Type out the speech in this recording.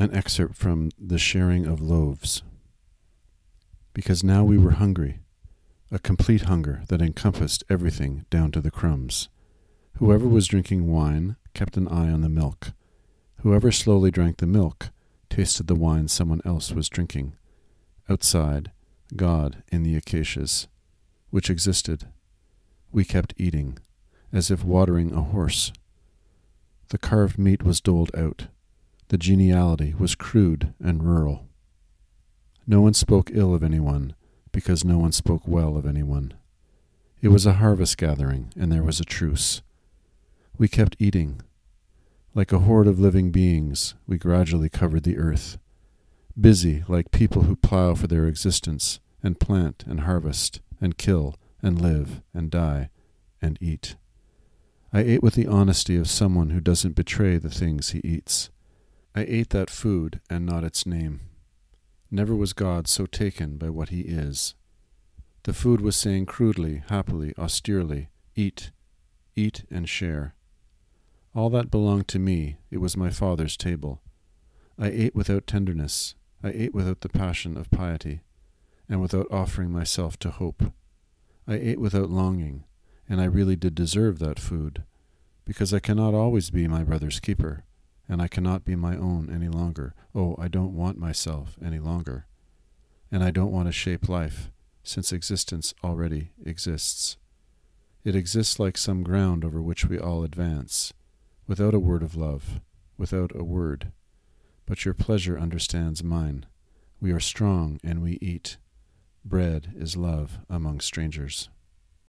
An excerpt from The Sharing of Loaves. Because now we were hungry, a complete hunger that encompassed everything down to the crumbs. Whoever was drinking wine kept an eye on the milk. Whoever slowly drank the milk tasted the wine someone else was drinking. Outside, God in the acacias, which existed. We kept eating, as if watering a horse. The carved meat was doled out. The geniality was crude and rural. No one spoke ill of anyone, because no one spoke well of anyone. It was a harvest gathering, and there was a truce. We kept eating. Like a horde of living beings, we gradually covered the earth, busy like people who plow for their existence, and plant and harvest, and kill, and live, and die, and eat. I ate with the honesty of someone who doesn't betray the things he eats. I ate that food and not its name. Never was God so taken by what he is. The food was saying crudely, happily, austerely, Eat, eat and share. All that belonged to me, it was my Father's table. I ate without tenderness, I ate without the passion of piety, and without offering myself to hope. I ate without longing, and I really did deserve that food, because I cannot always be my brother's keeper and I cannot be my own any longer. Oh, I don't want myself any longer. And I don't want to shape life, since existence already exists. It exists like some ground over which we all advance, without a word of love, without a word. But your pleasure understands mine. We are strong and we eat. Bread is love among strangers.